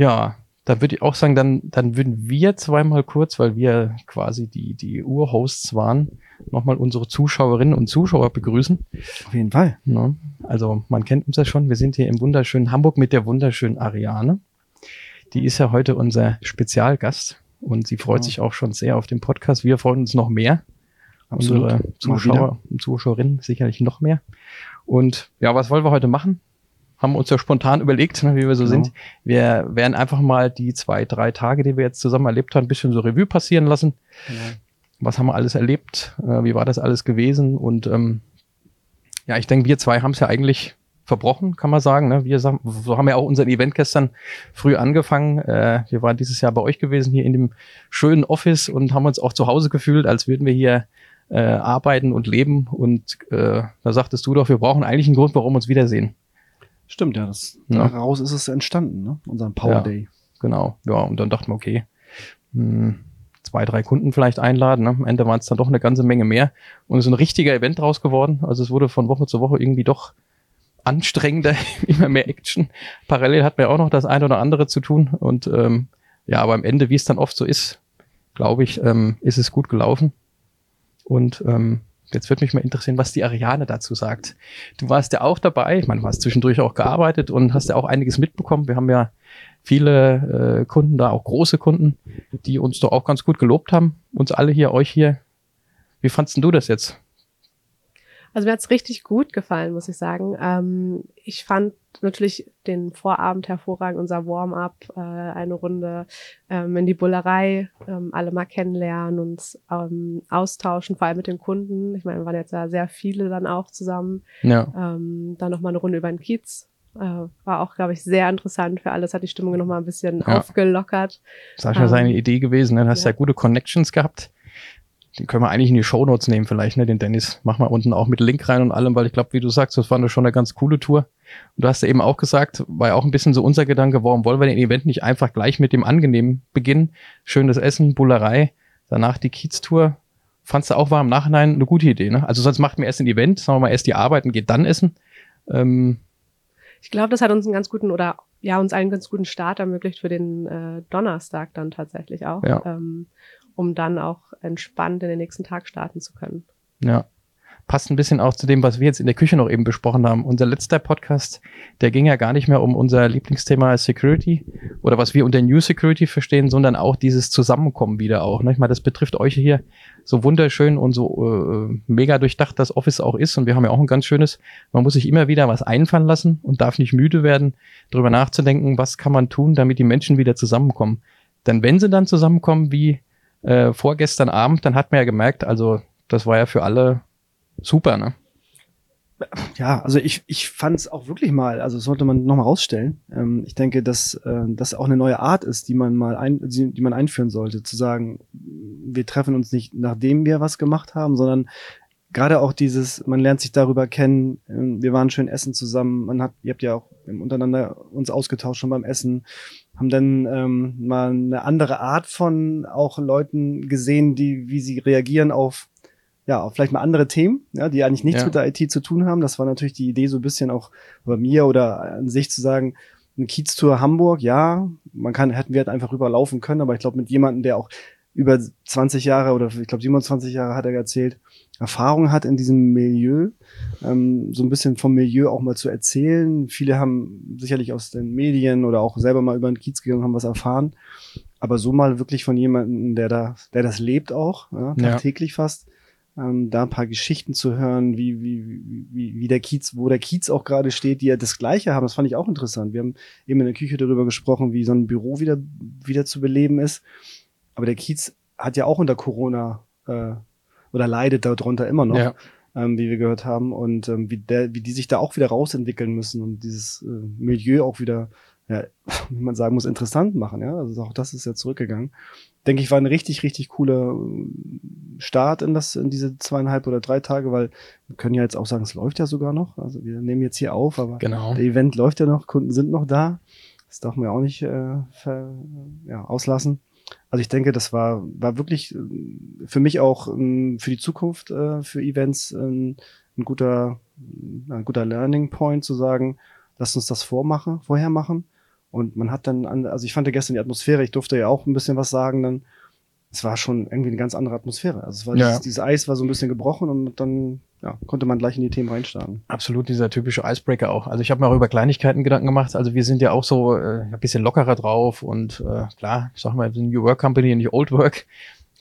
Ja, da würde ich auch sagen, dann, dann würden wir zweimal kurz, weil wir quasi die, die Urhosts waren, nochmal unsere Zuschauerinnen und Zuschauer begrüßen. Auf jeden Fall. Ja, also man kennt uns ja schon. Wir sind hier im wunderschönen Hamburg mit der wunderschönen Ariane. Die ist ja heute unser Spezialgast und sie freut Genau. sich auch schon sehr auf den Podcast. Wir freuen uns noch mehr. Absolut. Unsere Zuschauer und Zuschauerinnen sicherlich noch mehr. Und ja, was wollen wir heute machen? Haben uns ja spontan überlegt, ne, wie wir so Genau. sind. Wir werden einfach mal die zwei, drei Tage, die wir jetzt zusammen erlebt haben, ein bisschen so Revue passieren lassen. Genau. Was haben wir alles erlebt? Äh, wie war das alles gewesen? Und ähm, ja, ich denke, wir zwei haben es ja eigentlich verbrochen, kann man sagen. Ne? Wir sagen, so haben ja auch unseren Event gestern früh angefangen. Äh, wir waren dieses Jahr bei euch gewesen, hier in dem schönen Office und haben uns auch zu Hause gefühlt, als würden wir hier äh, arbeiten und leben. Und äh, da sagtest du doch, wir brauchen eigentlich einen Grund, warum wir uns wiedersehen. Stimmt, ja. Das, Ja. Daraus ist es entstanden, ne? Unser Power Ja. Day. Genau. Ja, und dann dachten wir, okay, hm, zwei, drei Kunden vielleicht einladen. Ne? Am Ende waren es dann doch eine ganze Menge mehr. Und es ist ein richtiger Event draus geworden. Also es wurde von Woche zu Woche irgendwie doch anstrengender, immer mehr Action. Parallel hat man ja auch noch das eine oder andere zu tun. Und ähm, ja, aber am Ende, wie es dann oft so ist, glaube ich, ähm, ist es gut gelaufen. Und ähm, jetzt würde mich mal interessieren, was die Ariane dazu sagt. Du warst ja auch dabei, ich meine, du hast zwischendurch auch gearbeitet und hast ja auch einiges mitbekommen. Wir haben ja viele äh, Kunden da, auch große Kunden, die uns doch auch ganz gut gelobt haben. Uns alle hier, euch hier. Wie fandst denn du das jetzt? Also mir hat's richtig gut gefallen, muss ich sagen. Ähm, ich fand natürlich den Vorabend hervorragend, unser Warm-up, äh, eine Runde ähm, in die Bullerei, ähm, alle mal kennenlernen, uns ähm, austauschen, vor allem mit den Kunden. Ich meine, wir waren jetzt ja sehr viele dann auch zusammen. Ja, Ähm, dann nochmal eine Runde über den Kiez. Äh, war auch, glaube ich, sehr interessant für alles, hat die Stimmung nochmal ein bisschen Ja. aufgelockert. Sascha Ähm, seine Idee gewesen, ne? Du hast ja. ja. gute Connections gehabt. Den können wir eigentlich in die Shownotes nehmen vielleicht, ne? Den Dennis. Mach mal unten auch mit Link rein und allem, weil ich glaube, wie du sagst, das war eine- schon eine ganz coole Tour. Und du hast ja eben auch gesagt, war ja auch ein bisschen so unser Gedanke, warum wollen wir den Event nicht einfach gleich mit dem Angenehmen beginnen? Schönes Essen, Bullerei, danach die Kiez-Tour. Fandst du auch, war im Nachhinein eine gute Idee, ne? Also sonst macht man erst ein Event, sagen wir mal erst die Arbeit und geht dann essen. Ähm, Ich glaube, das hat uns einen ganz guten oder ja, uns einen ganz guten Start ermöglicht für den äh, Donnerstag dann tatsächlich auch, Ja. ähm, um dann auch entspannt in den nächsten Tag starten zu können. Ja. Passt ein bisschen auch zu dem, was wir jetzt in der Küche noch eben besprochen haben. Unser letzter Podcast, der ging ja gar nicht mehr um unser Lieblingsthema Security oder was wir unter New Security verstehen, sondern auch dieses Zusammenkommen wieder auch. Ne? Ich meine, das betrifft euch hier so wunderschön und so äh, mega durchdacht das Office auch ist. Und wir haben ja auch ein ganz schönes, man muss sich immer wieder was einfallen lassen und darf nicht müde werden, darüber nachzudenken, was kann man tun, damit die Menschen wieder zusammenkommen. Denn wenn sie dann zusammenkommen wie äh, vorgestern Abend, dann hat man ja gemerkt, also das war ja für alle super, ne? Ja, also ich, ich fand es auch wirklich mal, also das sollte man nochmal rausstellen. Ähm, ich denke, dass äh, das auch eine neue Art ist, die man mal ein, die, die man einführen sollte, zu sagen, wir treffen uns nicht, nachdem wir was gemacht haben, sondern gerade auch dieses, man lernt sich darüber kennen, ähm, wir waren schön essen zusammen, man hat, ihr habt ja auch untereinander uns ausgetauscht schon beim Essen, haben dann ähm, mal eine andere Art von auch Leuten gesehen, die, wie sie reagieren auf ja, auf vielleicht mal andere Themen, ja, die eigentlich nichts Ja. mit der IT zu tun haben. Das war natürlich die Idee so ein bisschen auch bei mir oder an sich zu sagen, eine Kiez-Tour Hamburg, ja, man kann, hätten wir halt einfach rüberlaufen können, aber ich glaube, mit jemandem, der auch über 20 Jahre oder ich glaube 27 Jahre hat er erzählt, Erfahrung hat in diesem Milieu, ähm, so ein bisschen vom Milieu auch mal zu erzählen. Viele haben sicherlich aus den Medien oder auch selber mal über den Kiez gegangen, haben was erfahren. Aber so mal wirklich von jemandem, der da, der das lebt auch, ja, Ja. tagtäglich fast, ähm, da ein paar Geschichten zu hören, wie, wie, wie- wie, wie der Kiez, wo der Kiez auch gerade steht, die ja das Gleiche haben. Das fand ich auch interessant. Wir haben eben in der Küche darüber gesprochen, wie so ein Büro wieder, wieder zu beleben ist. Aber der Kiez hat ja auch unter Corona äh, oder leidet darunter immer noch, Ja. ähm, wie wir gehört haben. Und ähm, wie, der, wie die sich da auch wieder rausentwickeln müssen und dieses äh, Milieu auch wieder, ja, wie man sagen muss, interessant machen. Ja, also auch das ist ja zurückgegangen. Denke ich, war ein richtig, richtig cooler äh, Start in das, in diese zweieinhalb oder drei Tage, weil wir können ja jetzt auch sagen, es läuft ja sogar noch. Also wir nehmen jetzt hier auf, aber Genau. der Event läuft ja noch, Kunden sind noch da. Das darf man ja auch nicht äh, ver, ja, auslassen. Also ich denke, das war, war wirklich äh, für mich auch ähm, für die Zukunft äh, für Events ähm, ein guter, ein guter Learning Point zu sagen, lasst uns das vormachen, vorher machen Und man hat dann, an, also ich fand ja gestern die Atmosphäre, ich durfte ja auch ein bisschen was sagen dann. Es war schon irgendwie eine ganz andere Atmosphäre. Also es war Ja. dieses, dieses Eis war so ein bisschen gebrochen und dann ja, konnte man gleich in die Themen reinstarten. Absolut dieser typische Icebreaker auch. Also ich habe mir auch über Kleinigkeiten Gedanken gemacht. Also wir sind ja auch so äh, ein bisschen lockerer drauf und äh, klar, ich sag mal, wir sind New Work Company, nicht Old Work.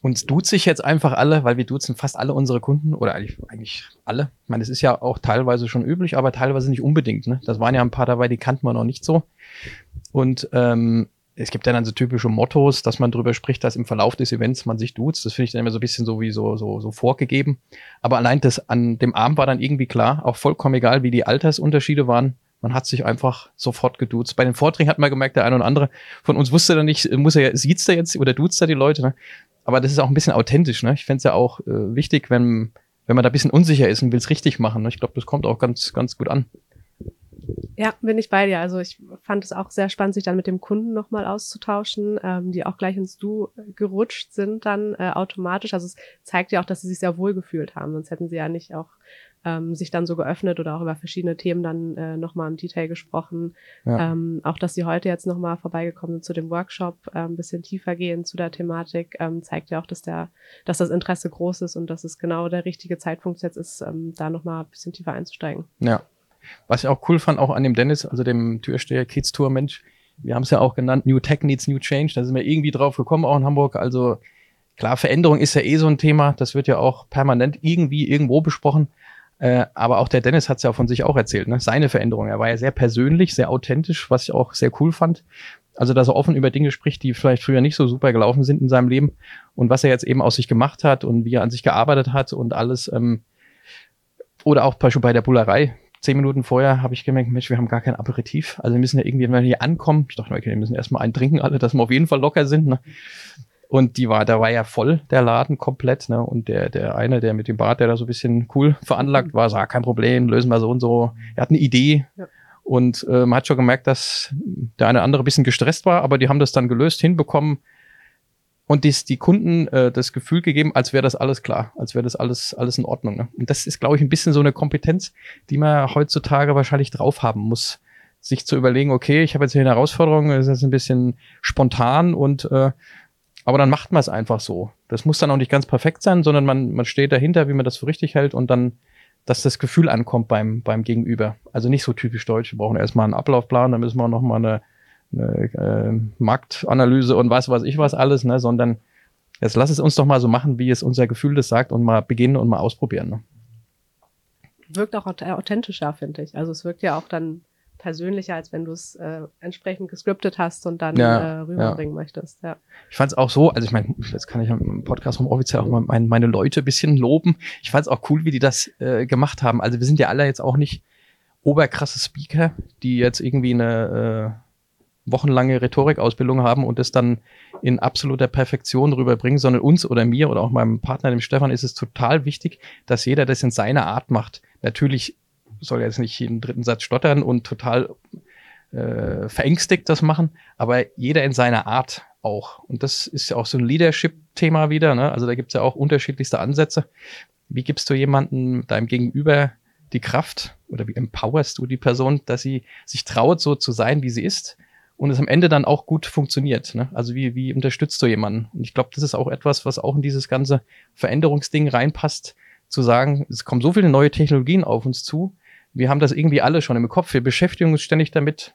Uns duzt sich jetzt einfach alle, weil wir duzen fast alle unsere Kunden oder eigentlich, eigentlich alle. Ich meine, es ist ja auch teilweise schon üblich, aber teilweise nicht unbedingt. Ne? Das waren ja ein paar dabei, die kannten wir noch nicht so. Und ähm, es gibt ja dann so typische Mottos, dass man drüber spricht, dass im Verlauf des Events man sich duzt. Das finde ich dann immer so ein bisschen so wie so, so, so vorgegeben. Aber allein das an dem Abend war dann irgendwie klar, auch vollkommen egal, wie die Altersunterschiede waren. Man hat sich einfach sofort geduzt. Bei den Vorträgen hat man gemerkt, der eine oder andere von uns wusste dann nicht, muss er, sieht's da jetzt oder duzt er die Leute. Ne? Aber das ist auch ein bisschen authentisch. Ne? Ich fände es ja auch äh, wichtig, wenn, wenn man da ein bisschen unsicher ist und will es richtig machen. Ne? Ich glaube, das kommt auch ganz, ganz gut an. Ja, bin ich bei dir. Also ich fand es auch sehr spannend, sich dann mit dem Kunden nochmal auszutauschen, ähm, die auch gleich ins Du gerutscht sind dann äh, automatisch. Also es zeigt ja auch, dass sie sich sehr wohl gefühlt haben. Sonst hätten sie ja nicht auch ähm, sich dann so geöffnet oder auch über verschiedene Themen dann äh, nochmal im Detail gesprochen. Ja. Ähm, auch, dass sie heute jetzt nochmal vorbeigekommen sind zu dem Workshop, äh, ein bisschen tiefer gehen zu der Thematik, ähm, zeigt ja auch, dass der, dass das Interesse groß ist und dass es genau der richtige Zeitpunkt jetzt ist, ähm, da nochmal ein bisschen tiefer einzusteigen. Ja. Was ich auch cool fand, auch an dem Dennis, also dem Türsteher Kids Tour Mensch, wir haben es ja auch genannt, New Tech needs New Change, da sind wir irgendwie drauf gekommen, auch in Hamburg. Also klar, Veränderung ist ja eh so ein Thema, das wird ja auch permanent irgendwie irgendwo besprochen. Äh, aber auch der Dennis hat es ja von sich auch erzählt, ne? seine Veränderung. Er war ja sehr persönlich, sehr authentisch, was ich auch sehr cool fand. Also, dass er offen über Dinge spricht, die vielleicht früher nicht so super gelaufen sind in seinem Leben und was er jetzt eben aus sich gemacht hat und wie er an sich gearbeitet hat und alles. Ähm, oder auch bei der Bullerei. Zehn Minuten vorher habe ich gemerkt, Mensch, wir haben gar kein Aperitif. Also wir müssen ja irgendwie, wenn wir hier ankommen, ich dachte, okay, wir müssen erstmal einen trinken alle, dass wir auf jeden Fall locker sind. Ne? Und die war, da war ja voll, der Laden komplett, ne? Und der, der eine, der mit dem Bart, der da so ein bisschen cool veranlagt war, sah kein Problem, lösen wir so und so. Er hat eine Idee. Ja. Und äh, man hat schon gemerkt, dass der eine oder andere ein bisschen gestresst war, aber die haben das dann gelöst, hinbekommen und dies, die Kunden äh, das Gefühl gegeben, als wäre das alles klar, als wäre das alles, alles in Ordnung. Ne? Und das ist, glaube ich, ein bisschen so eine Kompetenz, die man heutzutage wahrscheinlich drauf haben muss, sich zu überlegen, okay, ich habe jetzt hier eine Herausforderung, das ist ein bisschen spontan und äh, aber dann macht man es einfach so. Das muss dann auch nicht ganz perfekt sein, sondern man, man steht dahinter, wie man das für richtig hält und dann, dass das Gefühl ankommt beim, beim Gegenüber. Also nicht so typisch deutsch. Wir brauchen erstmal einen Ablaufplan, dann müssen wir noch mal eine, eine äh, Marktanalyse und was weiß ich was alles, ne, sondern jetzt lass es uns doch mal so machen, wie es unser Gefühl das sagt und mal beginnen und mal ausprobieren. Ne? Wirkt auch aut- authentischer, finde ich. Also es wirkt ja auch dann persönlicher, als wenn du es äh, entsprechend gescriptet hast und dann Ja, äh, rüberbringen möchtest. Ja. Ich fand es auch so, also ich meine, jetzt kann ich im Podcast vom offiziell auch mal mein, meine Leute ein bisschen loben. Ich fand es auch cool, wie die das äh, gemacht haben. Also wir sind ja alle jetzt auch nicht oberkrasse Speaker, die jetzt irgendwie eine äh, wochenlange Rhetorikausbildung haben und das dann in absoluter Perfektion rüberbringen, sondern uns oder mir oder auch meinem Partner, dem Stefan, ist es total wichtig, dass jeder das in seiner Art macht. Natürlich soll er jetzt nicht jeden dritten Satz stottern und total äh, verängstigt das machen, aber jeder in seiner Art auch. Und das ist ja auch so ein Leadership-Thema wieder. Ne? Also da gibt's ja auch unterschiedlichste Ansätze. Wie gibst du jemandem deinem Gegenüber die Kraft oder wie empowerst du die Person, dass sie sich traut, so zu sein, wie sie ist und es am Ende dann auch gut funktioniert. Ne? Also wie, wie unterstützt du jemanden? Und ich glaube, das ist auch etwas, was auch in dieses ganze Veränderungsding reinpasst, zu sagen, es kommen so viele neue Technologien auf uns zu. Wir haben das irgendwie alle schon im Kopf. Wir beschäftigen uns ständig damit,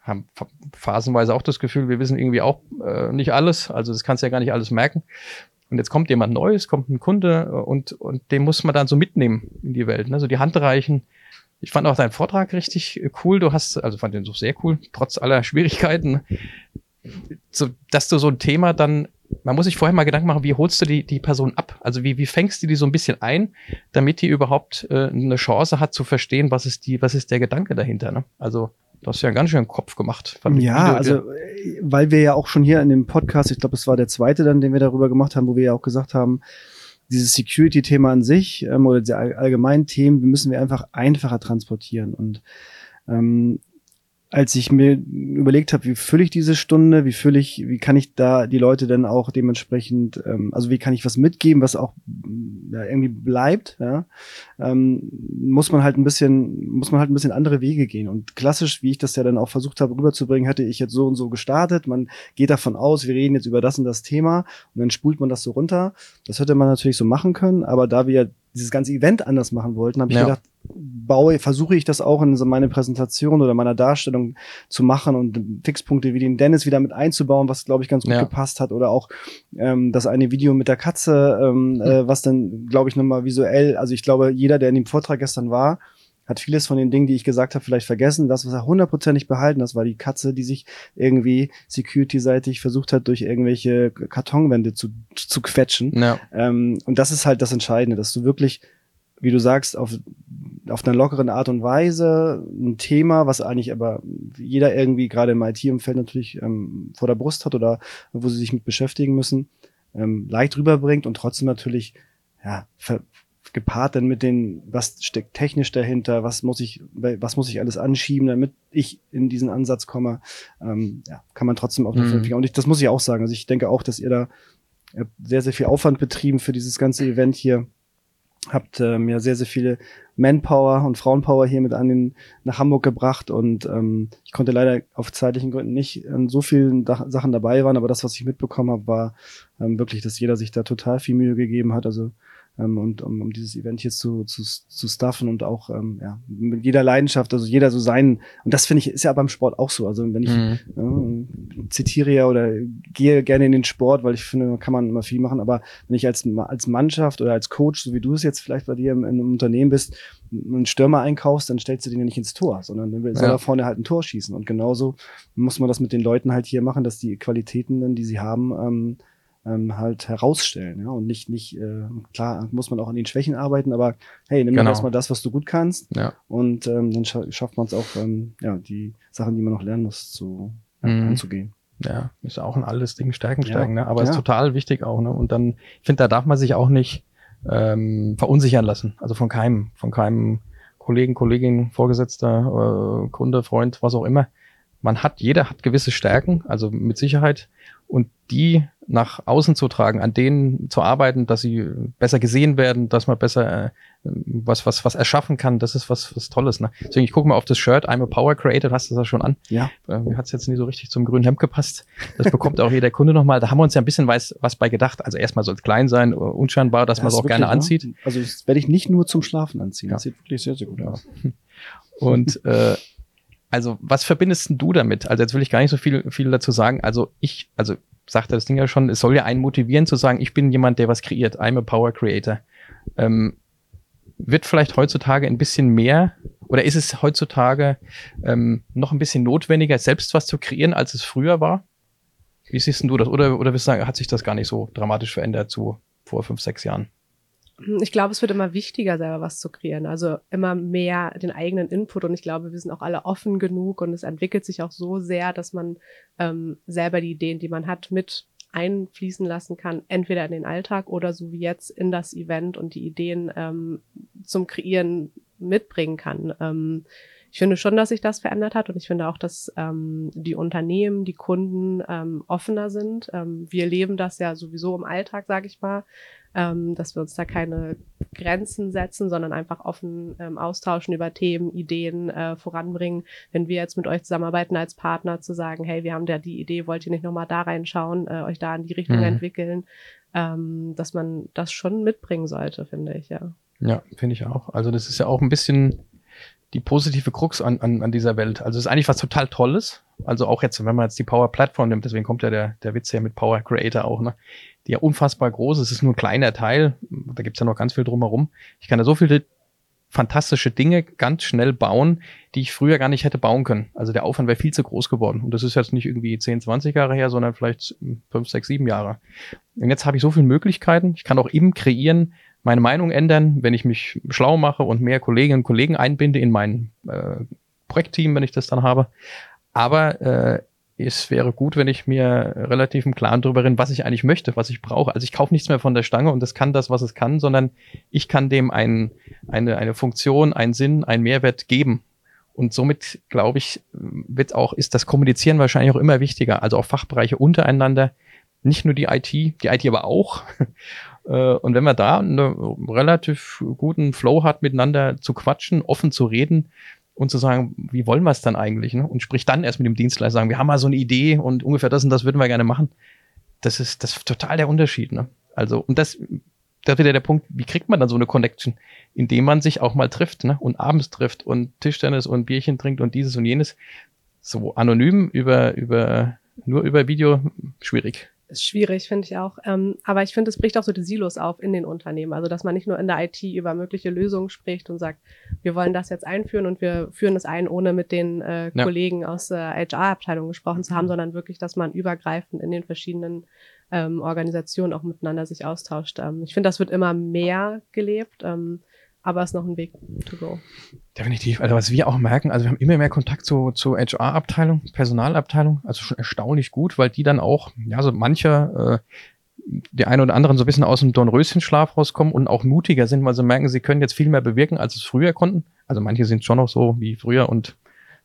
haben ph- phasenweise auch das Gefühl, wir wissen irgendwie auch äh, nicht alles. Also das kannst du ja gar nicht alles merken. Und jetzt kommt jemand Neues, kommt ein Kunde äh, und, und den muss man dann so mitnehmen in die Welt. Ne? So die Hand reichen. Ich fand auch deinen Vortrag richtig äh, cool. Du hast, also fand den so sehr cool, trotz aller Schwierigkeiten. So, dass du so ein Thema dann, man muss sich vorher mal Gedanken machen, wie holst du die, die Person ab? Also wie, wie fängst du die so ein bisschen ein, damit die überhaupt äh, eine Chance hat zu verstehen, was ist die, was ist der Gedanke dahinter? Ne? Also du hast ja einen ganz schön Kopf gemacht. Ja, also äh, weil wir ja auch schon hier in dem Podcast, ich glaube, es war der zweite dann, den wir darüber gemacht haben, wo wir ja auch gesagt haben, dieses Security-Thema an sich ähm, oder diese all- allgemeinen Themen, müssen wir einfach einfacher transportieren. Und ähm, als ich mir überlegt habe, wie fülle ich diese Stunde, wie fülle ich, wie kann ich da die Leute dann auch dementsprechend, ähm, also wie kann ich was mitgeben, was auch ja, irgendwie bleibt, ja, ähm, muss man halt ein bisschen, muss man halt ein bisschen andere Wege gehen. Und klassisch, wie ich das ja dann auch versucht habe rüberzubringen, hatte ich jetzt so und so gestartet. Man geht davon aus, wir reden jetzt über das und das Thema und dann spult man das so runter. Das hätte man natürlich so machen können, aber da wir dieses ganze Event anders machen wollten, habe ich ja. gedacht, baue, versuche ich das auch in so meine Präsentation oder meiner Darstellung zu machen und Fixpunkte wie den Dennis wieder mit einzubauen, was glaube ich ganz gut ja. gepasst hat oder auch ähm, das eine Video mit der Katze, ähm, äh, was dann glaube ich nochmal visuell, also ich glaube jeder, der in dem Vortrag gestern war, hat vieles von den Dingen, die ich gesagt habe, vielleicht vergessen. Das, was er hundertprozentig behalten, das war die Katze, die sich irgendwie security-seitig versucht hat, durch irgendwelche Kartonwände zu, zu quetschen. Ja. Ähm, und das ist halt das Entscheidende, dass du wirklich, wie du sagst, auf, auf einer lockeren Art und Weise ein Thema, was eigentlich aber jeder irgendwie gerade im IT-Umfeld natürlich ähm, vor der Brust hat oder wo sie sich mit beschäftigen müssen, ähm, leicht rüberbringt und trotzdem natürlich ja, ver gepaart dann mit den, was steckt technisch dahinter, was muss ich, was muss ich alles anschieben, damit ich in diesen Ansatz komme, ähm, ja, kann man trotzdem auf den mhm. Und ich, das muss ich auch sagen. Also ich denke auch, dass ihr da sehr, sehr viel Aufwand betrieben für dieses ganze Event hier. Habt ähm, ja sehr, sehr viele Manpower und Frauenpower hier mit an den, nach Hamburg gebracht und ähm, ich konnte leider auf zeitlichen Gründen nicht an so vielen da Sachen dabei waren, aber das, was ich mitbekommen habe, war ähm, wirklich, dass jeder sich da total viel Mühe gegeben hat. Also ähm, und um, um dieses Event hier zu, zu, zu staffen und auch ähm, ja, mit jeder Leidenschaft, also jeder so sein. Und das finde ich, ist ja beim Sport auch so. Also wenn ich mhm. äh, zitiere ja oder gehe gerne in den Sport, weil ich finde, kann man immer viel machen, aber wenn ich als, als Mannschaft oder als Coach, so wie du es jetzt vielleicht bei dir im, einem Unternehmen bist, einen Stürmer einkaufst, dann stellst du den ja nicht ins Tor, sondern dann soll ja. er vorne halt ein Tor schießen. Und genauso muss man das mit den Leuten halt hier machen, dass die Qualitäten, die sie haben, ähm, ähm, halt herausstellen. Ja? Und nicht, nicht, äh, klar muss man auch an den Schwächen arbeiten, aber hey, nimm genau. erstmal das, was du gut kannst. Ja. Und ähm, dann scha schafft man es auch, ähm, ja, die Sachen, die man noch lernen muss, zu ja, mhm. anzugehen. Ja, ist auch ein alles Ding stärken, stärken, ja. ne? Aber ja. ist total wichtig auch, ne? Und dann, ich finde, da darf man sich auch nicht ähm, verunsichern lassen. Also von keinem, von keinem Kollegen, Kollegin, Vorgesetzter, äh, Kunde, Freund, was auch immer. Man hat, jeder hat gewisse Stärken, also mit Sicherheit. Und die nach außen zu tragen, an denen zu arbeiten, dass sie besser gesehen werden, dass man besser äh, was, was, was erschaffen kann, das ist was, was Tolles. Ne? Deswegen, ich gucke mal auf das Shirt, I'm a Power Creator, du hast das ja schon an. Ja. Äh, mir hat es jetzt nie so richtig zum grünen Hemd gepasst. Das bekommt auch jeder Kunde nochmal. Da haben wir uns ja ein bisschen was, was bei gedacht. Also erstmal soll es klein sein, unscheinbar, dass ja, man es auch gerne ne? anzieht. Also das werde ich nicht nur zum Schlafen anziehen. Ja. Das sieht wirklich sehr, sehr gut aus. Und äh, also was verbindest du damit? Also jetzt will ich gar nicht so viel, viel dazu sagen. Also ich, also sagte das Ding ja schon, es soll ja einen motivieren zu sagen, ich bin jemand, der was kreiert. I'm a Power Creator. Ähm, wird vielleicht heutzutage ein bisschen mehr oder ist es heutzutage ähm, noch ein bisschen notwendiger, selbst was zu kreieren, als es früher war? Wie siehst du das? Oder, oder wirst du sagen, hat sich das gar nicht so dramatisch verändert zu vor fünf, sechs Jahren? Ich glaube, es wird immer wichtiger, selber was zu kreieren. Also immer mehr den eigenen Input. Und ich glaube, wir sind auch alle offen genug und es entwickelt sich auch so sehr, dass man ähm, selber die Ideen, die man hat, mit einfließen lassen kann, entweder in den Alltag oder so wie jetzt in das Event und die Ideen ähm, zum Kreieren mitbringen kann. Ähm, ich finde schon, dass sich das verändert hat und ich finde auch, dass ähm, die Unternehmen, die Kunden ähm, offener sind. Ähm, wir leben das ja sowieso im Alltag, sage ich mal ähm, dass wir uns da keine Grenzen setzen, sondern einfach offen ähm, austauschen über Themen, Ideen äh, voranbringen. Wenn wir jetzt mit euch zusammenarbeiten als Partner, zu sagen, hey, wir haben da die Idee, wollt ihr nicht nochmal da reinschauen, äh, euch da in die Richtung mhm. entwickeln, ähm, dass man das schon mitbringen sollte, finde ich, ja. Ja, finde ich auch. Also das ist ja auch ein bisschen die positive Krux an, an, an dieser Welt. Also es ist eigentlich was total Tolles. Also auch jetzt, wenn man jetzt die Power Platform nimmt, deswegen kommt ja der, der Witz ja mit Power Creator auch, ne? Die ja unfassbar groß ist. Es ist nur ein kleiner Teil. Da gibt's ja noch ganz viel drumherum. Ich kann da so viele fantastische Dinge ganz schnell bauen, die ich früher gar nicht hätte bauen können. Also der Aufwand wäre viel zu groß geworden. Und das ist jetzt nicht irgendwie 10, 20 Jahre her, sondern vielleicht 5, 6, 7 Jahre. Und jetzt habe ich so viele Möglichkeiten. Ich kann auch eben kreieren, meine Meinung ändern, wenn ich mich schlau mache und mehr Kolleginnen und Kollegen einbinde in mein äh, Projektteam, wenn ich das dann habe. Aber äh, es wäre gut, wenn ich mir relativ im Klaren darüber bin, was ich eigentlich möchte, was ich brauche. Also ich kaufe nichts mehr von der Stange und das kann das, was es kann, sondern ich kann dem ein, eine, eine Funktion, einen Sinn, einen Mehrwert geben. Und somit, glaube ich, wird auch, ist das Kommunizieren wahrscheinlich auch immer wichtiger. Also auch Fachbereiche untereinander, nicht nur die IT, die IT aber auch. Äh, und wenn man da einen relativ guten Flow hat, miteinander zu quatschen, offen zu reden und zu sagen, wie wollen wir es dann eigentlich? Ne? Und sprich dann erst mit dem Dienstleister sagen, wir haben mal so eine Idee und ungefähr das und das würden wir gerne machen. Das ist, das ist total der Unterschied. Ne? Also, und das, da wieder der Punkt, wie kriegt man dann so eine Connection? Indem man sich auch mal trifft, ne? Und abends trifft und Tischtennis und Bierchen trinkt und dieses und jenes. So anonym über, über, nur über Video, schwierig. Ist schwierig, finde ich auch. Ähm, aber ich finde, es bricht auch so die Silos auf in den Unternehmen. Also, dass man nicht nur in der IT über mögliche Lösungen spricht und sagt, wir wollen das jetzt einführen und wir führen es ein, ohne mit den äh, ja. Kollegen aus der HR-Abteilung gesprochen zu haben, sondern wirklich, dass man übergreifend in den verschiedenen ähm, Organisationen auch miteinander sich austauscht. Ähm, ich finde, das wird immer mehr gelebt. Ähm, aber es ist noch ein Weg to go. Definitiv. Also was wir auch merken, also wir haben immer mehr Kontakt zu, zu HR-Abteilung, Personalabteilung, also schon erstaunlich gut, weil die dann auch, ja, so mancher, äh, die einen oder anderen so ein bisschen aus dem Dornröschenschlaf rauskommen und auch mutiger sind, weil sie merken, sie können jetzt viel mehr bewirken, als es früher konnten. Also manche sind schon noch so wie früher und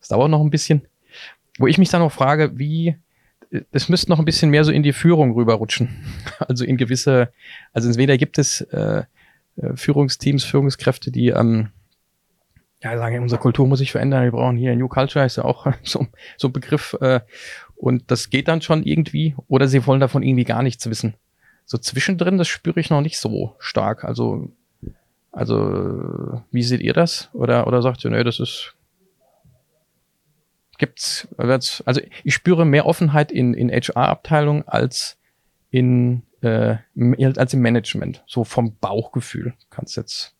es dauert noch ein bisschen. Wo ich mich dann noch frage, wie, es müsste noch ein bisschen mehr so in die Führung rüberrutschen. Also in gewisse, also entweder gibt es äh, Führungsteams, Führungskräfte, die ähm, ja sagen, unsere Kultur muss sich verändern, wir brauchen hier New Culture, ist ja auch so, so ein Begriff. Äh, und das geht dann schon irgendwie, oder sie wollen davon irgendwie gar nichts wissen. So zwischendrin, das spüre ich noch nicht so stark. Also, also, wie seht ihr das? Oder, oder sagt ihr, nee, das ist gibt's, also ich spüre mehr Offenheit in, in HR-Abteilungen als in äh, als im Management, so vom Bauchgefühl. Kannst jetzt.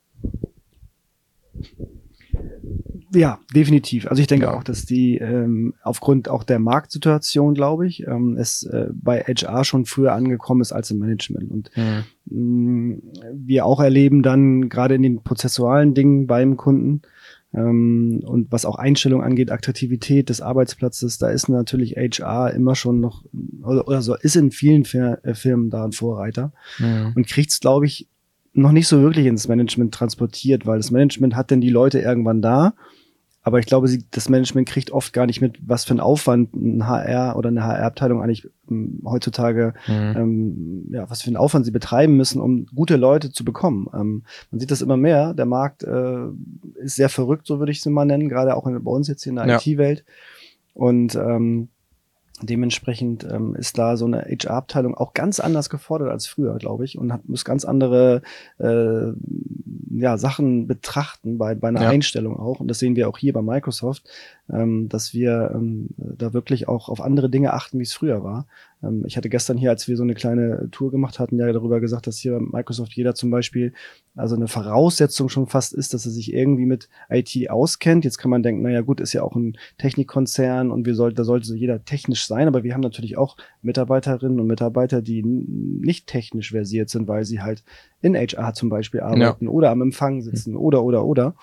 Ja, definitiv. Also ich denke ja. auch, dass die ähm, aufgrund auch der Marktsituation, glaube ich, ähm, es äh, bei HR schon früher angekommen ist als im Management. Und mhm. mh, wir auch erleben dann gerade in den prozessualen Dingen beim Kunden, ähm, und was auch Einstellung angeht, Attraktivität des Arbeitsplatzes, da ist natürlich HR immer schon noch, oder, oder so, ist in vielen Fir äh, Firmen da ein Vorreiter ja. und kriegt es, glaube ich, noch nicht so wirklich ins Management transportiert, weil das Management hat denn die Leute irgendwann da aber ich glaube, sie, das Management kriegt oft gar nicht mit, was für ein Aufwand ein HR oder eine HR-Abteilung eigentlich ähm, heutzutage, mhm. ähm, ja, was für einen Aufwand sie betreiben müssen, um gute Leute zu bekommen. Ähm, man sieht das immer mehr. Der Markt äh, ist sehr verrückt, so würde ich es mal nennen, gerade auch in, bei uns jetzt hier in der ja. IT-Welt. Und ähm, Dementsprechend ähm, ist da so eine HR-Abteilung auch ganz anders gefordert als früher, glaube ich, und hat, muss ganz andere äh, ja, Sachen betrachten bei, bei einer ja. Einstellung auch. Und das sehen wir auch hier bei Microsoft, ähm, dass wir ähm, da wirklich auch auf andere Dinge achten, wie es früher war. Ähm, ich hatte gestern hier, als wir so eine kleine Tour gemacht hatten, ja darüber gesagt, dass hier Microsoft jeder zum Beispiel, also eine Voraussetzung schon fast ist, dass er sich irgendwie mit IT auskennt. Jetzt kann man denken, naja gut, ist ja auch ein Technikkonzern und wir soll, da sollte so jeder technisch sein, aber wir haben natürlich auch Mitarbeiterinnen und Mitarbeiter, die nicht technisch versiert sind, weil sie halt in HR zum Beispiel arbeiten ja. oder am Empfang sitzen mhm. oder oder oder.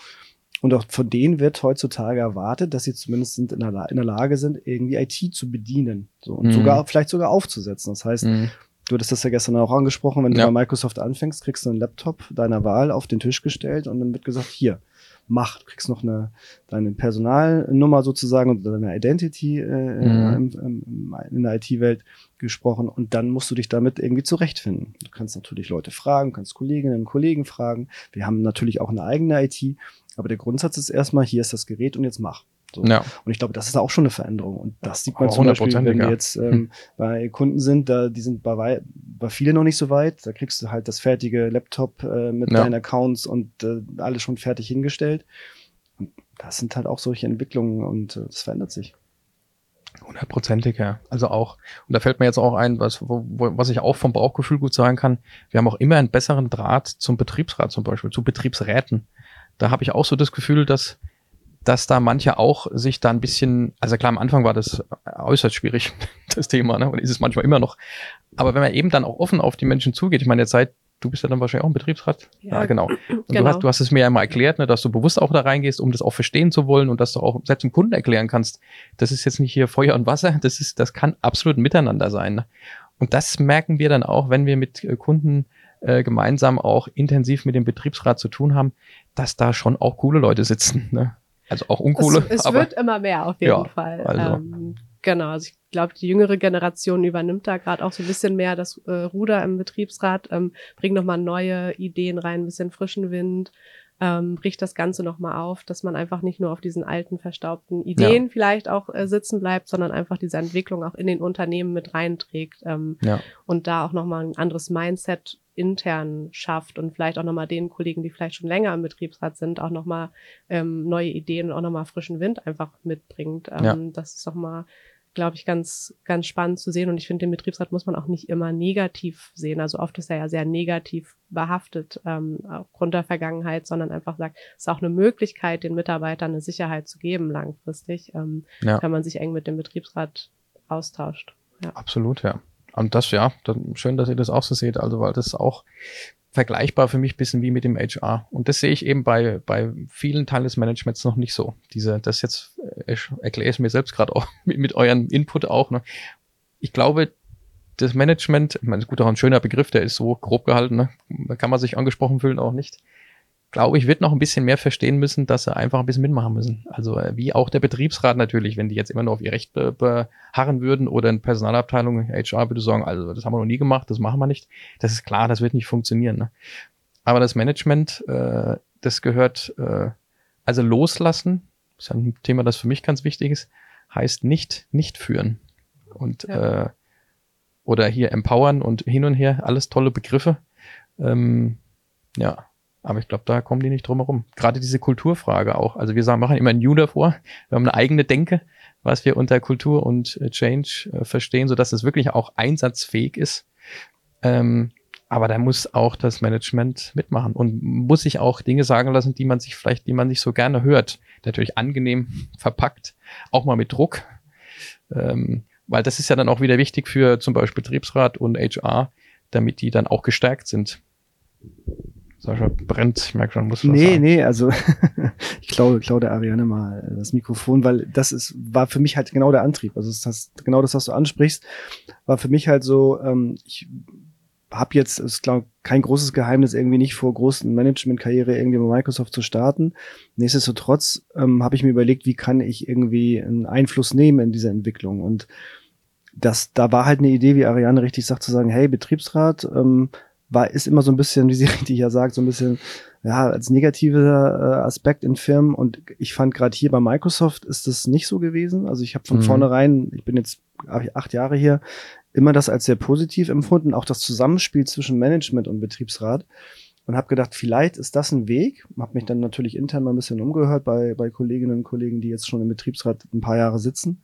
Und auch von denen wird heutzutage erwartet, dass sie zumindest sind in, der, in der Lage sind, irgendwie IT zu bedienen. So, und mhm. sogar, vielleicht sogar aufzusetzen. Das heißt, mhm. du hattest das ja gestern auch angesprochen, wenn ja. du bei Microsoft anfängst, kriegst du einen Laptop deiner Wahl auf den Tisch gestellt und dann wird gesagt, hier, mach, du kriegst noch eine, deine Personalnummer sozusagen und deine Identity äh, mhm. im, im, in der IT-Welt gesprochen und dann musst du dich damit irgendwie zurechtfinden. Du kannst natürlich Leute fragen, kannst Kolleginnen und Kollegen fragen. Wir haben natürlich auch eine eigene IT aber der Grundsatz ist erstmal, hier ist das Gerät und jetzt mach. So. Ja. Und ich glaube, das ist auch schon eine Veränderung. Und das sieht man zum Beispiel, wenn wir jetzt ähm, hm. bei Kunden sind, da die sind bei, bei vielen noch nicht so weit. Da kriegst du halt das fertige Laptop äh, mit ja. deinen Accounts und äh, alles schon fertig hingestellt. Und das sind halt auch solche Entwicklungen und äh, das verändert sich. Hundertprozentig, ja. Also auch, und da fällt mir jetzt auch ein, was, wo, was ich auch vom Bauchgefühl gut sagen kann, wir haben auch immer einen besseren Draht zum Betriebsrat zum Beispiel, zu Betriebsräten da habe ich auch so das Gefühl, dass, dass da manche auch sich da ein bisschen, also klar, am Anfang war das äußerst schwierig, das Thema, ne? und ist es manchmal immer noch. Aber wenn man eben dann auch offen auf die Menschen zugeht, ich meine, jetzt seit du bist ja dann wahrscheinlich auch ein Betriebsrat. Ja, ja genau. Und genau. Du, hast, du hast es mir ja mal erklärt, ne, dass du bewusst auch da reingehst, um das auch verstehen zu wollen und dass du auch selbst dem Kunden erklären kannst. Das ist jetzt nicht hier Feuer und Wasser, das ist, das kann absolut miteinander sein. Ne? Und das merken wir dann auch, wenn wir mit äh, Kunden äh, gemeinsam auch intensiv mit dem Betriebsrat zu tun haben, dass da schon auch coole Leute sitzen. Ne? Also auch Unkohle. Es, es wird immer mehr auf jeden Ja, Fall. also. Ähm, genau, also ich glaube, die jüngere Generation übernimmt da gerade auch so ein bisschen mehr das äh, Ruder im Betriebsrat, ähm, bringt nochmal neue Ideen rein, ein bisschen frischen Wind, ähm, bricht das Ganze nochmal auf, dass man einfach nicht nur auf diesen alten, verstaubten Ideen vielleicht auch äh, sitzen bleibt, sondern einfach diese Entwicklung auch in den Unternehmen mit reinträgt ähm, ja. und da auch nochmal ein anderes Mindset intern schafft und vielleicht auch nochmal den Kollegen, die vielleicht schon länger im Betriebsrat sind, auch nochmal ähm, neue Ideen und auch nochmal frischen Wind einfach mitbringt. Ähm, Ja. Das ist nochmal, glaube ich, ganz, ganz spannend zu sehen. Und ich finde, den Betriebsrat muss man auch nicht immer negativ sehen. Also oft ist er ja sehr negativ behaftet ähm, aufgrund der Vergangenheit, sondern einfach sagt, es ist auch eine Möglichkeit, den Mitarbeitern eine Sicherheit zu geben langfristig, ähm, Ja. wenn man sich eng mit dem Betriebsrat austauscht. Absolut, ja. Und das, ja, dann, schön, dass ihr das auch so seht, also weil das auch vergleichbar für mich bisschen wie mit dem HR. Und das sehe ich eben bei, bei vielen Teilen des Managements noch nicht so. Diese, das jetzt, äh, ich erkläre es mir selbst gerade auch mit, mit euren Input auch. Ne? Ich glaube, das Management, ich meine, das ist gut auch ein schöner Begriff, der ist so grob gehalten, ne? da kann man sich angesprochen fühlen, auch nicht. Glaube ich, wird noch ein bisschen mehr verstehen müssen, dass sie einfach ein bisschen mitmachen müssen. Also äh, wie auch der Betriebsrat natürlich, wenn die jetzt immer nur auf ihr Recht be beharren würden oder in Personalabteilung, HR würde sagen, also das haben wir noch nie gemacht, das machen wir nicht. Das ist klar, das wird nicht funktionieren. Ne? Aber das Management, äh, das gehört, äh, also loslassen, ist ein Thema, das für mich ganz wichtig ist, heißt nicht nicht führen. Und Ja. äh, oder hier empowern und hin und her, alles tolle Begriffe. Ähm, ja, aber ich glaube, da kommen die nicht drum herum. Gerade diese Kulturfrage auch. Also wir sagen, machen immer ein New davor. Wir haben eine eigene Denke, was wir unter Kultur und äh, Change äh, verstehen, sodass es wirklich auch einsatzfähig ist. Ähm, aber da muss auch das Management mitmachen und muss sich auch Dinge sagen lassen, die man sich vielleicht, die man nicht so gerne hört. Natürlich angenehm verpackt, auch mal mit Druck. Ähm, weil das ist ja dann auch wieder wichtig für zum Beispiel Betriebsrat und HR, damit die dann auch gestärkt sind. Sascha brennt, ich merke schon, muss was Nee, sagen. nee, also ich klaue, klaue der Ariane mal das Mikrofon, weil das ist, war für mich halt genau der Antrieb. Also das genau das, was du ansprichst, war für mich halt so, ähm, ich habe jetzt, ist glaube kein großes Geheimnis, irgendwie nicht vor großen Management-Karriere irgendwie bei Microsoft zu starten. Nichtsdestotrotz ähm, habe ich mir überlegt, wie kann ich irgendwie einen Einfluss nehmen in diese Entwicklung und das, da war halt eine Idee, wie Ariane richtig sagt, zu sagen, hey, Betriebsrat, ähm, war, ist immer so ein bisschen, wie sie richtig ja sagt, so ein bisschen, ja, als negativer äh, Aspekt in Firmen. Und ich fand gerade hier bei Microsoft ist das nicht so gewesen. Also ich habe von Mhm. vornherein, ich bin jetzt acht Jahre hier, immer das als sehr positiv empfunden, auch das Zusammenspiel zwischen Management und Betriebsrat. Und habe gedacht, vielleicht ist das ein Weg. Habe mich dann natürlich intern mal ein bisschen umgehört bei, bei Kolleginnen und Kollegen, die jetzt schon im Betriebsrat ein paar Jahre sitzen.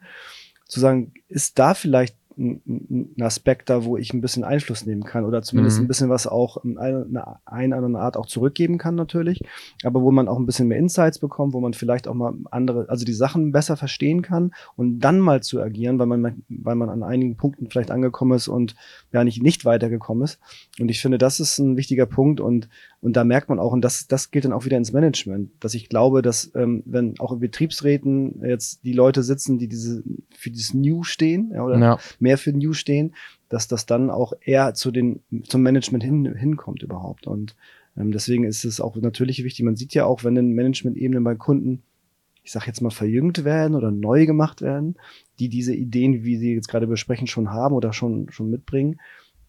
Zu sagen, ist da vielleicht ein, ein Aspekt da, wo ich ein bisschen Einfluss nehmen kann oder zumindest Mhm. ein bisschen was auch in einer eine, eine oder andere Art auch zurückgeben kann natürlich, aber wo man auch ein bisschen mehr Insights bekommt, wo man vielleicht auch mal andere, also die Sachen besser verstehen kann und dann mal zu agieren, weil man, weil man an einigen Punkten vielleicht angekommen ist und ja nicht, nicht weitergekommen ist. Und ich finde, das ist ein wichtiger Punkt und, und da merkt man auch, und das, das geht dann auch wieder ins Management, dass ich glaube, dass ähm, wenn auch in Betriebsräten jetzt die Leute sitzen, die diese für dieses New stehen, ja, oder Ja, mehr für New stehen, dass das dann auch eher zu den, zum Management hin, hinkommt überhaupt. Und ähm, deswegen ist es auch natürlich wichtig. Man sieht ja auch, wenn in Management-Ebenen bei Kunden, ich sag jetzt mal, verjüngt werden oder neu gemacht werden, die diese Ideen, wie sie jetzt gerade besprechen, schon haben oder schon, schon mitbringen,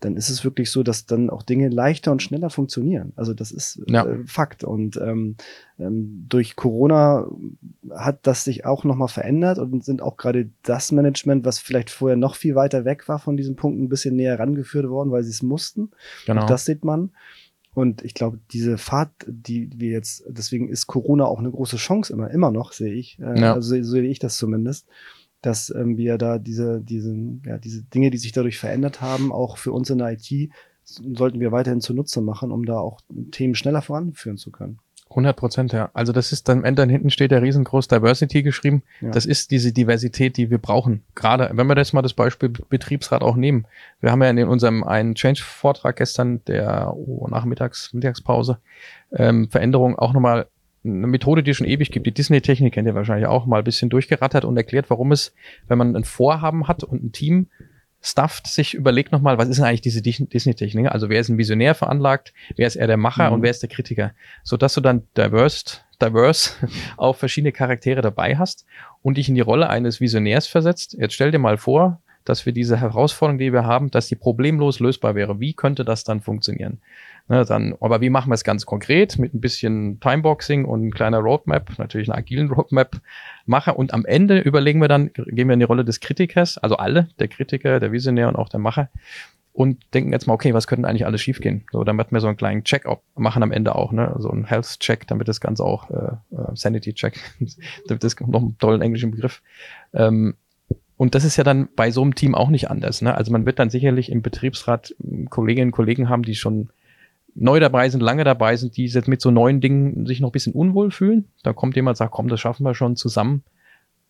dann ist es wirklich so, dass dann auch Dinge leichter und schneller funktionieren. Also das ist Ja. äh, Fakt. Und ähm, ähm, durch Corona hat das sich auch nochmal verändert und sind auch gerade das Management, was vielleicht vorher noch viel weiter weg war von diesem Punkt, ein bisschen näher rangeführt worden, weil sie es mussten. genau. Auch das sieht man. Und ich glaube, diese Fahrt, die wir jetzt, deswegen ist Corona auch eine große Chance immer, immer noch, sehe ich. Äh, Ja. Also so sehe ich das zumindest, dass ähm, wir da diese, diesen, ja, diese Dinge, die sich dadurch verändert haben, auch für uns in der IT, sollten wir weiterhin zunutze machen, um da auch Themen schneller voranführen zu können. 100 Prozent, ja. Also das ist dann am Ende hinten steht der riesengroß Diversity geschrieben. Ja. Das ist diese Diversität, die wir brauchen. Gerade, wenn wir das mal das Beispiel Betriebsrat auch nehmen. Wir haben ja in unserem einen Change-Vortrag gestern, der oh, nachmittags, Mittagspause, ähm, Veränderung auch nochmal eine Methode, die es schon ewig gibt. Die Disney-Technik kennt ihr wahrscheinlich auch mal ein bisschen durchgerattert und erklärt, warum es, wenn man ein Vorhaben hat und ein Team stufft, sich überlegt nochmal, was ist denn eigentlich diese Dis- Disney-Technik? Also wer ist ein Visionär veranlagt, wer ist eher der Macher Mhm. und wer ist der Kritiker? Sodass du dann diverse diverse, auch verschiedene Charaktere dabei hast und dich in die Rolle eines Visionärs versetzt. Jetzt stell dir mal vor, dass wir diese Herausforderung, die wir haben, dass die problemlos lösbar wäre. Wie könnte das dann funktionieren? Ne, dann, aber wie machen wir es ganz konkret? Mit ein bisschen Timeboxing und ein kleiner Roadmap, natürlich einen agilen Roadmap mache. Und am Ende überlegen wir dann, gehen wir in die Rolle des Kritikers, also alle, der Kritiker, der Visionär und auch der Macher. Und denken jetzt mal, okay, was könnte eigentlich alles schiefgehen? So, damit wir so einen kleinen Check-up machen am Ende auch, ne? So einen Health-Check, damit das Ganze auch äh, äh Sanity-Check, damit das noch einen tollen englischen Begriff. Ähm, und das ist ja dann bei so einem Team auch nicht anders. Ne? Also man wird dann sicherlich im Betriebsrat hm, Kolleginnen und Kollegen haben, die schon neu dabei sind, lange dabei sind, die jetzt mit so neuen Dingen sich noch ein bisschen unwohl fühlen. Da kommt jemand, sagt, komm, das schaffen wir schon zusammen.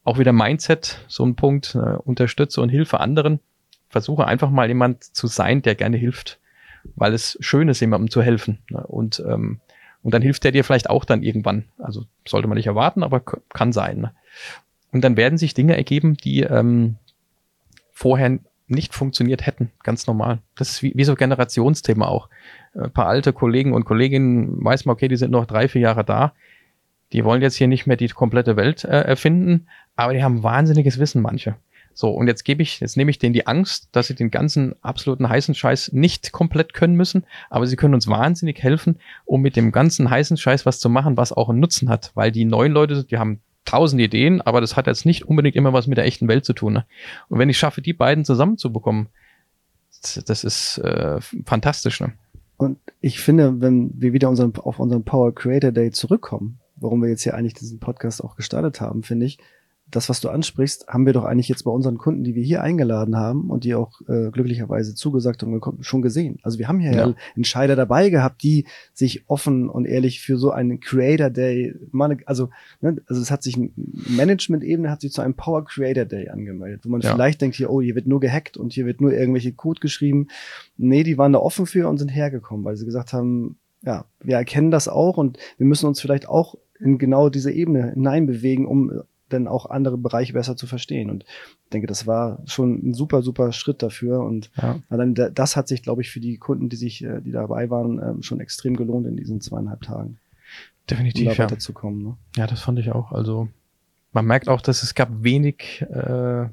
Auch wieder Mindset, so ein Punkt, äh, unterstütze und hilfe anderen. Versuche einfach mal jemand zu sein, der gerne hilft, weil es schön ist, jemandem zu helfen. Ne? Und, ähm, und dann hilft der dir vielleicht auch dann irgendwann. Also sollte man nicht erwarten, aber kann sein. Ne? Und dann werden sich Dinge ergeben, die ähm, vorher nicht funktioniert hätten, ganz normal. Das ist wie, wie so Generationsthema auch. Ein paar alte Kollegen und Kolleginnen weiß man, okay, die sind noch drei, vier Jahre da. Die wollen jetzt hier nicht mehr die komplette Welt äh, erfinden, aber die haben wahnsinniges Wissen, manche. So, und jetzt gebe ich, jetzt nehme ich denen die Angst, dass sie den ganzen absoluten heißen Scheiß nicht komplett können müssen, aber sie können uns wahnsinnig helfen, um mit dem ganzen heißen Scheiß was zu machen, was auch einen Nutzen hat, weil die neuen Leute, die haben tausend Ideen, aber das hat jetzt nicht unbedingt immer was mit der echten Welt zu tun. Ne? Und wenn ich schaffe, die beiden zusammenzubekommen, das ist äh, fantastisch. Ne? Und ich finde, wenn wir wieder unseren, auf unseren Power Creator Day zurückkommen, warum wir jetzt hier eigentlich diesen Podcast auch gestartet haben, finde ich, das, was du ansprichst, haben wir doch eigentlich jetzt bei unseren Kunden, die wir hier eingeladen haben und die auch äh, glücklicherweise zugesagt und schon gesehen. Also wir haben hier ja. Entscheider dabei gehabt, die sich offen und ehrlich für so einen Creator Day, also, ne, also es hat sich ein Management-Ebene hat sich zu einem Power Creator Day angemeldet, wo man ja. vielleicht denkt hier, oh, hier wird nur gehackt und hier wird nur irgendwelche Code geschrieben. Nee, die waren da offen für und sind hergekommen, weil sie gesagt haben, ja, wir erkennen das auch und wir müssen uns vielleicht auch in genau diese Ebene hineinbewegen, um denn auch andere Bereiche besser zu verstehen. Und ich denke, das war schon ein super, super Schritt dafür. Und ja. dann, das hat sich, glaube ich, für die Kunden, die sich, äh, die dabei waren, ähm, schon extrem gelohnt in diesen zweieinhalb Tagen. Definitiv. Um da weiterzukommen. Ne? Ja, das fand ich auch. Also man merkt auch, dass es gab wenig äh,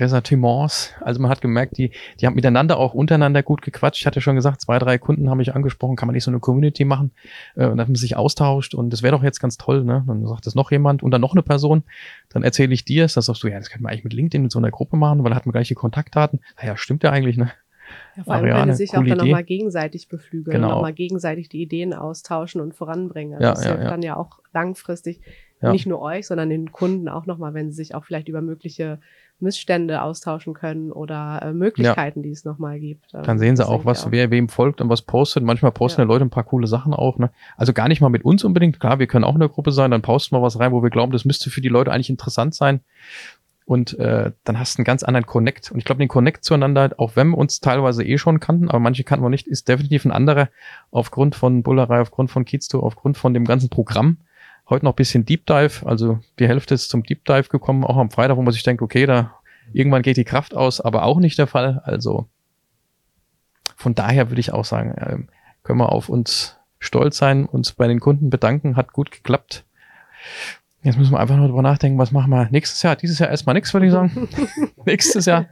Ressentiments. Also man hat gemerkt, die, die haben miteinander auch untereinander gut gequatscht. Ich hatte schon gesagt, zwei, drei Kunden haben mich angesprochen, kann man nicht so eine Community machen? Äh, und dann haben sie sich austauscht und das wäre doch jetzt ganz toll, ne? Dann sagt das noch jemand und dann noch eine Person. Dann erzähle ich dir es, dann sagst du, ja, das könnte man eigentlich mit LinkedIn in so einer Gruppe machen, weil da hat man gleiche Kontaktdaten. Naja, stimmt ja eigentlich, ne? Ja, vor allem Ariane, können sich auch dann nochmal gegenseitig beflügeln, genau. nochmal gegenseitig die Ideen austauschen und voranbringen. Ja, das ja, hilft ja. dann ja auch langfristig nicht nur euch, sondern den Kunden auch nochmal, wenn sie sich auch vielleicht über mögliche Missstände austauschen können oder äh, Möglichkeiten, ja. die es nochmal gibt. Ähm, Dann sehen sie auch, was, auch. wer wem folgt und was postet. Manchmal posten ja. Leute ein paar coole Sachen auch. Ne? Also gar nicht mal mit uns unbedingt. Klar, wir können auch in der Gruppe sein, dann posten wir was rein, wo wir glauben, das müsste für die Leute eigentlich interessant sein. Und äh, dann hast du einen ganz anderen Connect. Und ich glaube, den Connect zueinander, auch wenn wir uns teilweise eh schon kannten, aber manche kannten wir nicht, ist definitiv ein anderer aufgrund von Bullerei, aufgrund von Kids aufgrund von dem ganzen Programm. Heute noch bisschen Deep Dive, also die Hälfte ist zum Deep Dive gekommen, auch am Freitag, wo man sich denkt, okay, da irgendwann geht die Kraft aus, aber auch nicht der Fall. Also von daher würde ich auch sagen, äh, können wir auf uns stolz sein, uns bei den Kunden bedanken, hat gut geklappt. Jetzt müssen wir einfach nur drüber nachdenken, was machen wir nächstes Jahr? Dieses Jahr erstmal nichts, würde ich sagen. nächstes Jahr.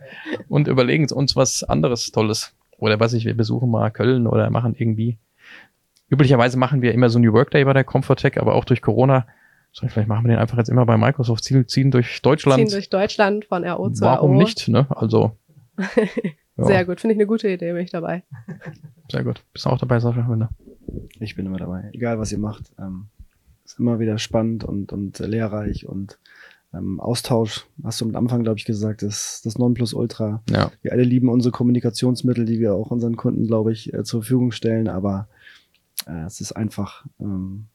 Und überlegen uns was anderes Tolles. Oder was ich, wir besuchen mal Köln oder machen irgendwie Üblicherweise machen wir immer so New Workday bei der Comfortech, aber auch durch Corona vielleicht machen wir den einfach jetzt immer bei Microsoft, ziehen, ziehen durch Deutschland. Ziehen durch Deutschland von RO zu Warum RO. nicht, ne? Also. ja. Sehr gut, finde ich eine gute Idee, bin ich dabei. Sehr gut. Bist du auch dabei, Sascha? Wenn Ich bin immer dabei. Egal, was ihr macht. Ähm, ist immer wieder spannend und, und lehrreich und ähm, Austausch, hast du am Anfang, glaube ich, gesagt, ist das Nonplusultra. Ja. Wir alle lieben unsere Kommunikationsmittel, die wir auch unseren Kunden, glaube ich, äh, zur Verfügung stellen, aber äh, es ist einfach ähm,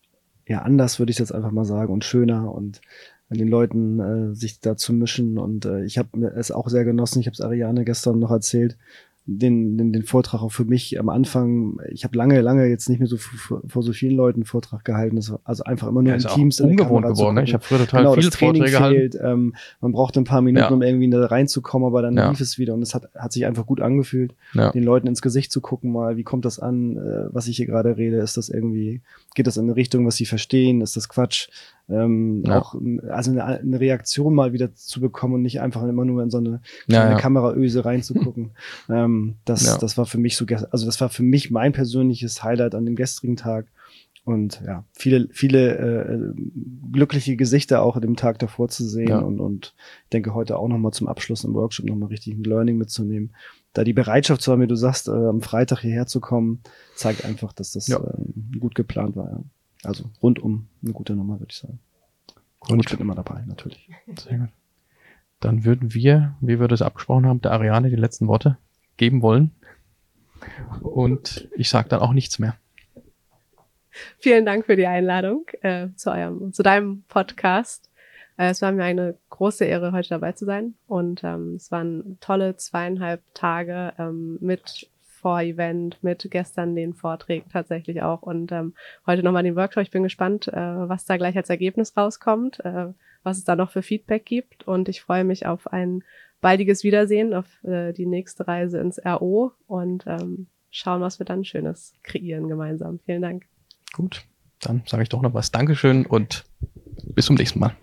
ja anders, würde ich jetzt einfach mal sagen, und schöner und an den Leuten äh, sich da zu mischen. Und äh, ich habe es auch sehr genossen, ich habe es Ariane gestern noch erzählt, den, den, den Vortrag auch für mich am Anfang, ich habe lange, lange jetzt nicht mehr so vor, so vielen Leuten Vortrag gehalten. Das war also einfach immer nur Ja, in Teams. ungewohnt geworden. Ne? Ich habe früher total genau, viele das Training Vorträge fehlt. Ähm, man brauchte ein paar Minuten, Ja. um irgendwie da reinzukommen, aber dann Ja. lief es wieder und es hat, hat sich einfach gut angefühlt, Ja. den Leuten ins Gesicht zu gucken, mal, wie kommt das an, äh, was ich hier gerade rede, ist das irgendwie, geht das in eine Richtung, was sie verstehen, ist das Quatsch? Ähm, Ja. Auch ähm, also eine, eine Reaktion mal wieder zu bekommen und nicht einfach immer nur in so eine Ja, kleine ja. Kameraöse reinzugucken. ähm, das, Ja. das war für mich so, also das war für mich mein persönliches Highlight an dem gestrigen Tag. Und ja, viele, viele äh, glückliche Gesichter auch an dem Tag davor zu sehen Ja. und, und ich denke heute auch nochmal zum Abschluss im Workshop nochmal richtig ein Learning mitzunehmen. Da die Bereitschaft zu haben, wie du sagst, äh, am Freitag hierher zu kommen, zeigt einfach, dass das Ja. ähm, gut geplant war. Ja. Also rundum eine gute Nummer, würde ich sagen. Und ich bin immer dabei, natürlich. Sehr gut. Dann würden wir, wie wir das abgesprochen haben, der Ariane die letzten Worte geben wollen. Und ich sage dann auch nichts mehr. Vielen Dank für die Einladung äh, zu eurem, zu deinem Podcast. Äh, es war mir eine große Ehre, heute dabei zu sein. Und ähm, es waren tolle zweieinhalb Tage ähm, mit Vor-Event, mit gestern den Vorträgen tatsächlich auch und ähm, heute nochmal den Workshop. Ich bin gespannt, äh, was da gleich als Ergebnis rauskommt, äh, was es da noch für Feedback gibt. Und ich freue mich auf ein baldiges Wiedersehen, auf äh, die nächste Reise ins RO und ähm, schauen, was wir dann Schönes kreieren gemeinsam. Vielen Dank. Gut, dann sage ich doch noch was. Dankeschön und bis zum nächsten Mal.